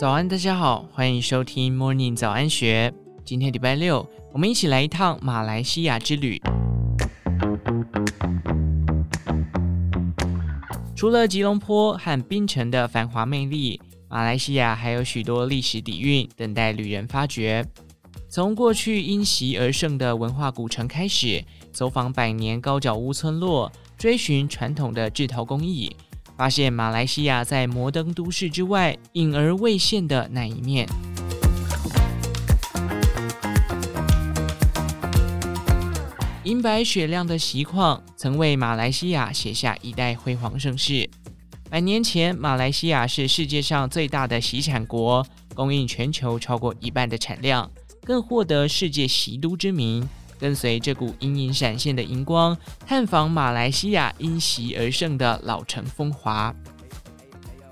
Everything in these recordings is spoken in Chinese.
早安，大家好，欢迎收听 Morning 早安学。今天礼拜六，我们一起来一趟马来西亚之旅。除了吉隆坡和槟城的繁华魅力，马来西亚还有许多历史底蕴等待旅人发掘。从过去因袭而盛的文化古城开始，走访百年高脚屋村落，追寻传统的制陶工艺。发现马来西亚在摩登都市之外隐而未现的那一面。银白雪亮的锡矿曾为马来西亚写下一代辉煌盛世。百年前，马来西亚是世界上最大的锡产国，供应全球超过一半的产量，更获得世界锡都之名。跟随这股隐隐闪现的银光，探访马来西亚因锡而盛的老城风华。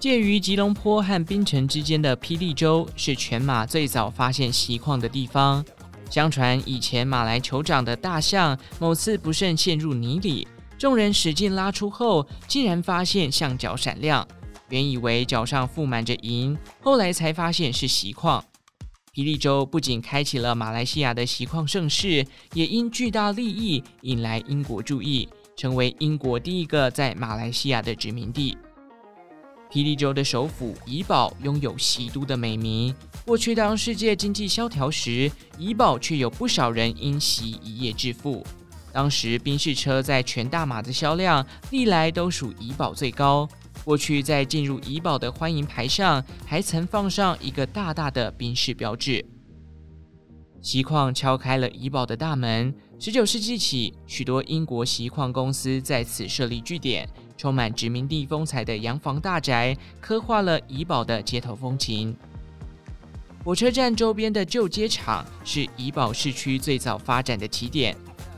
介于吉隆坡和槟城之间的霹雳州，是全马最早发现锡矿的地方。相传以前马来酋长的大象某次不慎陷入泥里，众人使劲拉出后，竟然发现象脚闪亮，原以为脚上覆满着银，后来才发现是锡矿。霹雳州不仅开启了马来西亚的锡矿盛世，也因巨大利益引来英国注意，成为英国第一个在马来西亚的殖民地。霹雳州的首府怡保拥有“锡都”的美名。过去当世界经济萧条时，怡保却有不少人因锡一夜致富。当时宾士车在全大马的销量历来都属怡保最高。过去在进入怡保的欢迎牌上，还曾放上一个大大的宾士标志。锡矿敲开了怡保的大门。十九世纪起，许多英国锡矿公司在此设立据点，充满殖民地风采的洋房大宅，刻画了怡保的街头风情。火车站周边的旧街场是怡保市区最早发展的起点。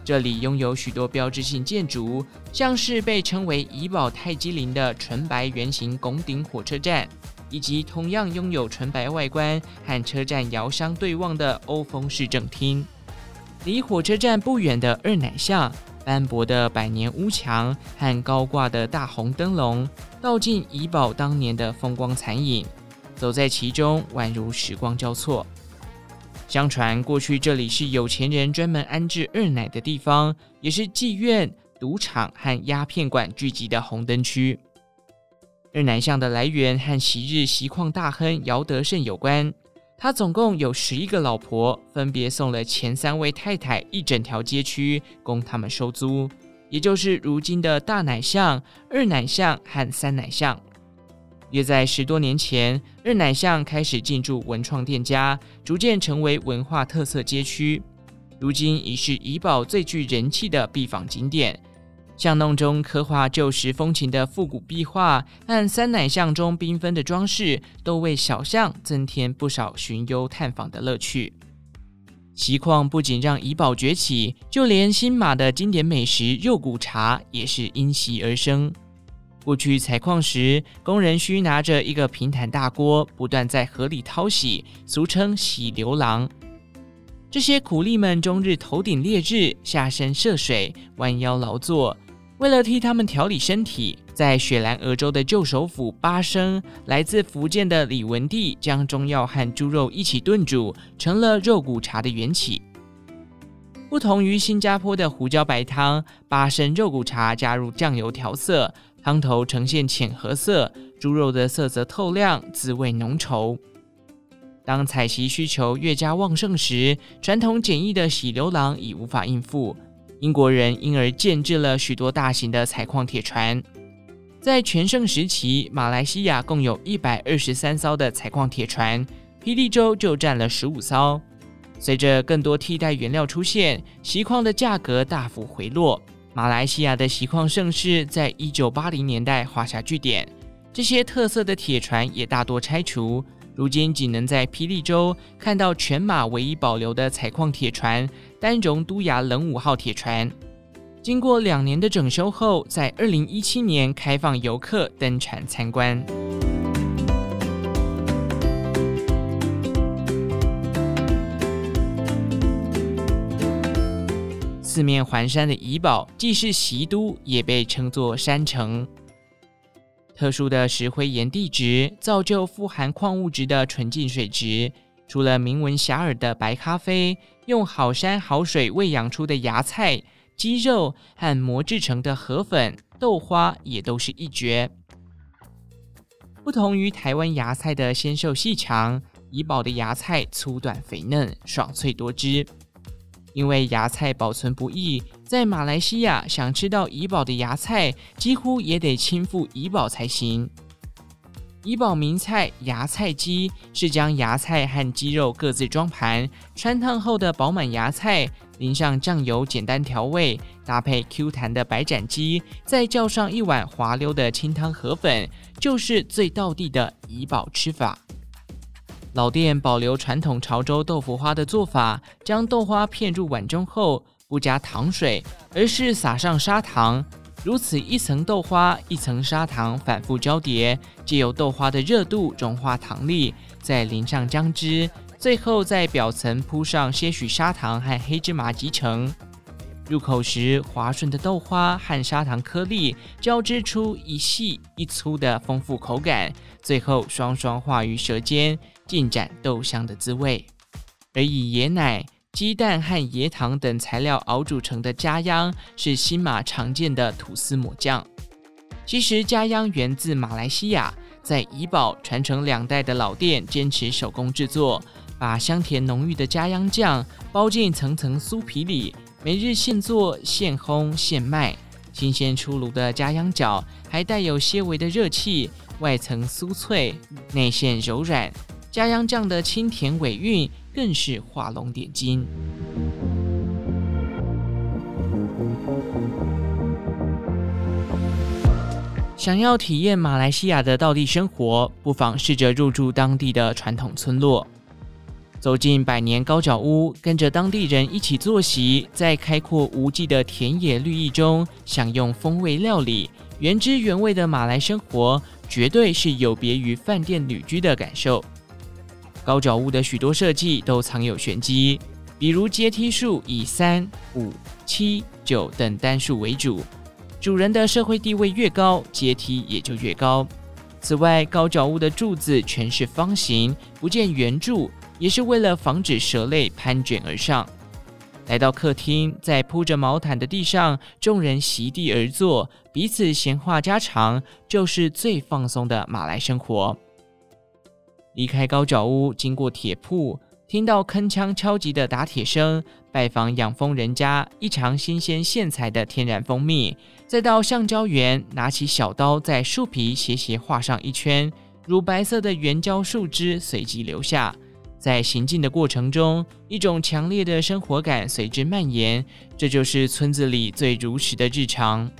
这里拥有许多标志性建筑，像是被称为怡保泰姬陵的纯白圆形拱顶火车站，以及同样拥有纯白外观和车站遥相对望的欧风市政厅。离火车站不远的二奶巷，斑驳的百年屋墙和高挂的大红灯笼，道尽怡保当年的风光残影。走在其中，宛如时光交错。相传过去这里是有钱人专门安置二奶的地方，也是妓院、赌场和鸦片馆聚集的红灯区。二奶巷的来源和昔日锡矿大亨姚德胜有关，他总共有十一个老婆，分别送了前三位太太一整条街区供他们收租，也就是如今的大奶巷、二奶巷和三奶巷。约在十多年前，二奶巷开始进驻文创店家，逐渐成为文化特色街区。如今已是怡保最具人气的必访景点。巷弄中刻画旧时风情的复古壁画，和三奶巷中缤纷的装饰，都为小巷增添不少寻幽探访的乐趣。其况不仅让怡保崛起，就连新马的经典美食肉骨茶也是因袭而生。过去采矿时，工人需拿着一个平坦大锅，不断在河里淘洗，俗称洗牛郎。这些苦力们终日头顶烈日，下身涉水，弯腰劳作。为了替他们调理身体，在雪兰莪州的旧首府巴生，来自福建的李文帝将中药和猪肉一起炖煮，成了肉骨茶的缘起。不同于新加坡的胡椒白汤，巴生肉骨茶加入酱油调色。汤头呈现浅褐色，猪肉的色泽透亮，滋味浓稠。当采锡需求越加旺盛时，传统简易的洗流郎已无法应付，英国人因而建置了许多大型的采矿铁船。在全盛时期，马来西亚共有一百二十三艘的采矿铁船，霹雳州就占了十五艘。随着更多替代原料出现，锡矿的价格大幅回落。马来西亚的锡矿盛世在一九八零年代画下句点，这些特色的铁船也大多拆除，如今仅能在霹雳州看到全马唯一保留的采矿铁船——丹绒都雅冷五号铁船。经过两年的整修后，在二零一七年开放游客登船参观。四面环山的怡保，既是锡都，也被称作山城。特殊的石灰岩地质造就富含矿物质的纯净水质。除了名闻遐迩的白咖啡，用好山好水喂养出的芽菜、鸡肉和磨制成的河粉、豆花也都是一绝。不同于台湾芽菜的纤瘦细长，怡宝的芽菜粗短肥嫩、爽脆多汁。因为芽菜保存不易，在马来西亚想吃到怡保的芽菜，几乎也得亲赴怡保才行。怡保名菜芽菜鸡是将芽菜和鸡肉各自装盘，汆烫后的饱满芽菜淋上酱油，简单调味，搭配 Q 弹的白斩鸡，再叫上一碗滑溜的清汤河粉，就是最道地的怡保吃法。老店保留传统潮州豆腐花的做法，将豆花片入碗中后，不加糖水，而是撒上砂糖。如此一层豆花，一层砂糖，反复交叠，借由豆花的热度融化糖粒，再淋上姜汁，最后在表层铺上些许砂糖和黑芝麻即成。入口时，滑顺的豆花和砂糖颗粒交织出一细一粗的丰富口感，最后双双化于舌尖，尽展豆香的滋味。而以椰奶。鸡蛋和椰糖等材料熬煮成的家央是新马常见的吐司抹酱。其实家央源自马来西亚，在怡保传承两代的老店坚持手工制作，把香甜浓郁的家央酱包进层层酥皮里，每日现做现烘现卖。新鲜出炉的家央饺还带有些微的热气，外层酥脆，内馅柔软。家央酱的清甜尾韵更是画龙点睛。想要体验马来西亚的道地生活，不妨试着入住当地的传统村落，走进百年高脚屋，跟着当地人一起坐席，在开阔无际的田野绿意中享用风味料理，原汁原味的马来生活，绝对是有别于饭店旅居的感受。高脚屋的许多设计都藏有玄机，比如阶梯数以三、五、七、九等单数为主，主人的社会地位越高，阶梯也就越高。此外，高脚屋的柱子全是方形，不见圆柱，也是为了防止蛇类攀卷而上。来到客厅，在铺着毛毯的地上，众人席地而坐，彼此闲话家常，就是最放松的马来生活。离开高脚屋，经过铁铺，听到铿锵敲击的打铁声；拜访养蜂人家，一尝新鲜现采的天然蜂蜜；再到橡胶园，拿起小刀在树皮斜斜画上一圈，乳白色的圆胶树枝随即留下。在行进的过程中，一种强烈的生活感随之蔓延。这就是村子里最如实的日常。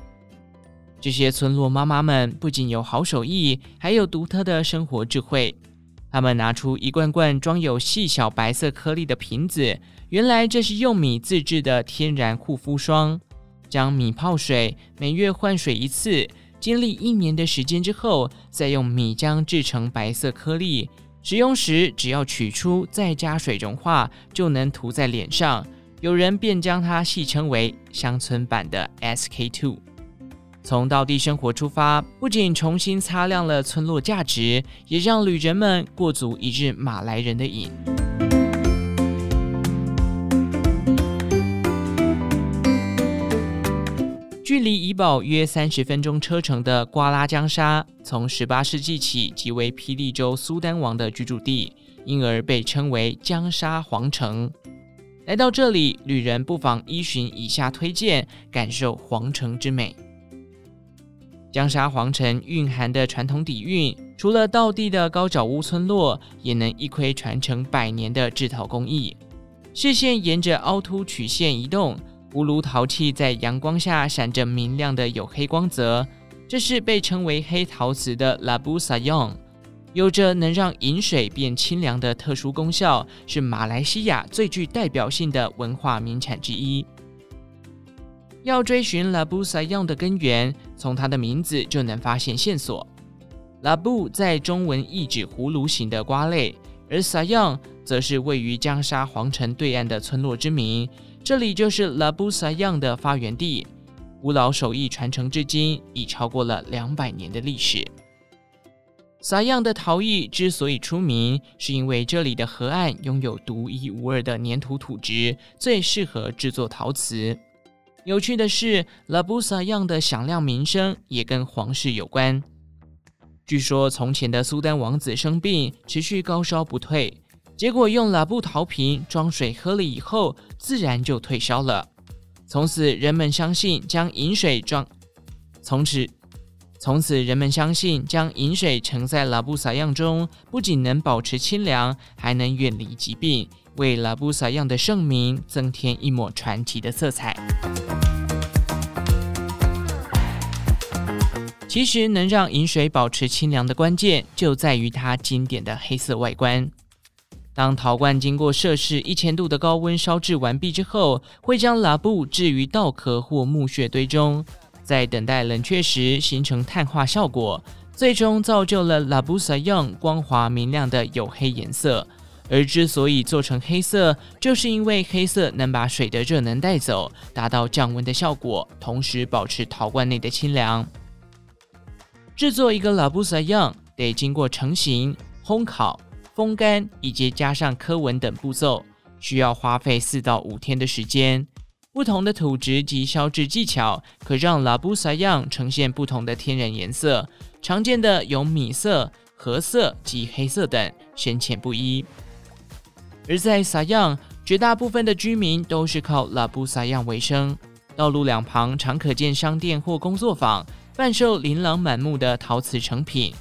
这些村落妈妈们不仅有好手艺，还有独特的生活智慧。他们拿出一罐罐装有细小白色颗粒的瓶子，原来这是用米自制的天然护肤霜。将米泡水，每月换水一次，经历一年的时间之后，再用米浆制成白色颗粒。使用时只要取出，再加水融化，就能涂在脸上。有人便将它戏称为乡村版的 S K two”。从道地生活出发，不仅重新擦亮了村落价值，也让旅人们过足一日马来人的瘾。距离怡保约三十分钟车程的瓜拉江沙，从十八世纪起即为霹雳州苏丹王的居住地，因而被称为江沙皇城。来到这里，旅人不妨依循以下推荐，感受皇城之美。江沙皇城蕴含的传统底蕴，除了道地的高脚屋村落，也能一窥传承百年的制陶工艺。视线沿着凹凸曲线移动，葫芦陶器在阳光下闪着明亮的黝黑光泽。这是被称为黑陶瓷的 Labu Sayong，有着能让饮水变清凉的特殊功效，是马来西亚最具代表性的文化名产之一。要追寻 Labu Sayong 的根源，从它的名字就能发现线索。拉布在中文意指葫芦形的瓜类，而 Sayong 则是位于江沙皇城对岸的村落之名。这里就是 Labu Sayong 的发源地，古老手艺传承至今已超过了两百年的历史。撒样的陶艺之所以出名，是因为这里的河岸拥有独一无二的粘土土质，最适合制作陶瓷。有趣的是，拉布撒样的响亮名声也跟皇室有关。据说从前的苏丹王子生病，持续高烧不退，结果用拉布陶瓶装水喝了以后，自然就退烧了。从此人们相信将饮水装，从此。从此，人们相信将饮水盛在拉布撒样中，不仅能保持清凉，还能远离疾病，为拉布萨样的盛名增添一抹传奇的色彩。其实，能让饮水保持清凉的关键，就在于它经典的黑色外观。当陶罐经过摄氏一千度的高温烧制完毕之后，会将拉布置于稻壳或木屑堆中。在等待冷却时，形成碳化效果，最终造就了拉布萨样光滑明亮的黝黑颜色。而之所以做成黑色，就是因为黑色能把水的热能带走，达到降温的效果，同时保持陶罐内的清凉。制作一个拉布撒样，得经过成型、烘烤、风干以及加上刻纹等步骤，需要花费四到五天的时间。不同的土质及烧制技巧，可让拉布撒样呈现不同的天然颜色。常见的有米色、褐色及黑色等，深浅不一。而在撒样，绝大部分的居民都是靠拉布撒样为生。道路两旁常可见商店或工作坊，贩售琳琅满目的陶瓷成品。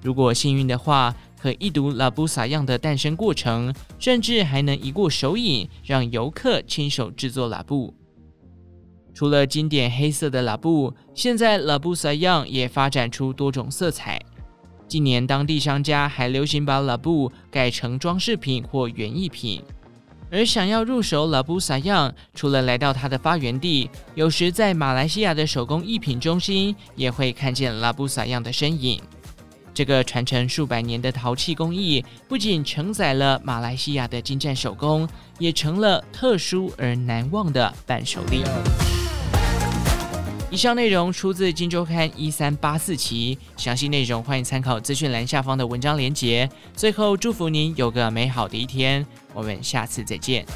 如果幸运的话，可一睹拉布撒样的诞生过程，甚至还能一过手瘾，让游客亲手制作拉布。除了经典黑色的拉布，现在拉布撒样也发展出多种色彩。近年，当地商家还流行把拉布改成装饰品或园艺品。而想要入手拉布撒样，除了来到它的发源地，有时在马来西亚的手工艺品中心也会看见拉布撒样的身影。这个传承数百年的陶器工艺，不仅承载了马来西亚的精湛手工，也成了特殊而难忘的伴手礼。以上内容出自《金周刊》一三八四期，详细内容欢迎参考资讯栏下方的文章连结。最后，祝福您有个美好的一天，我们下次再见。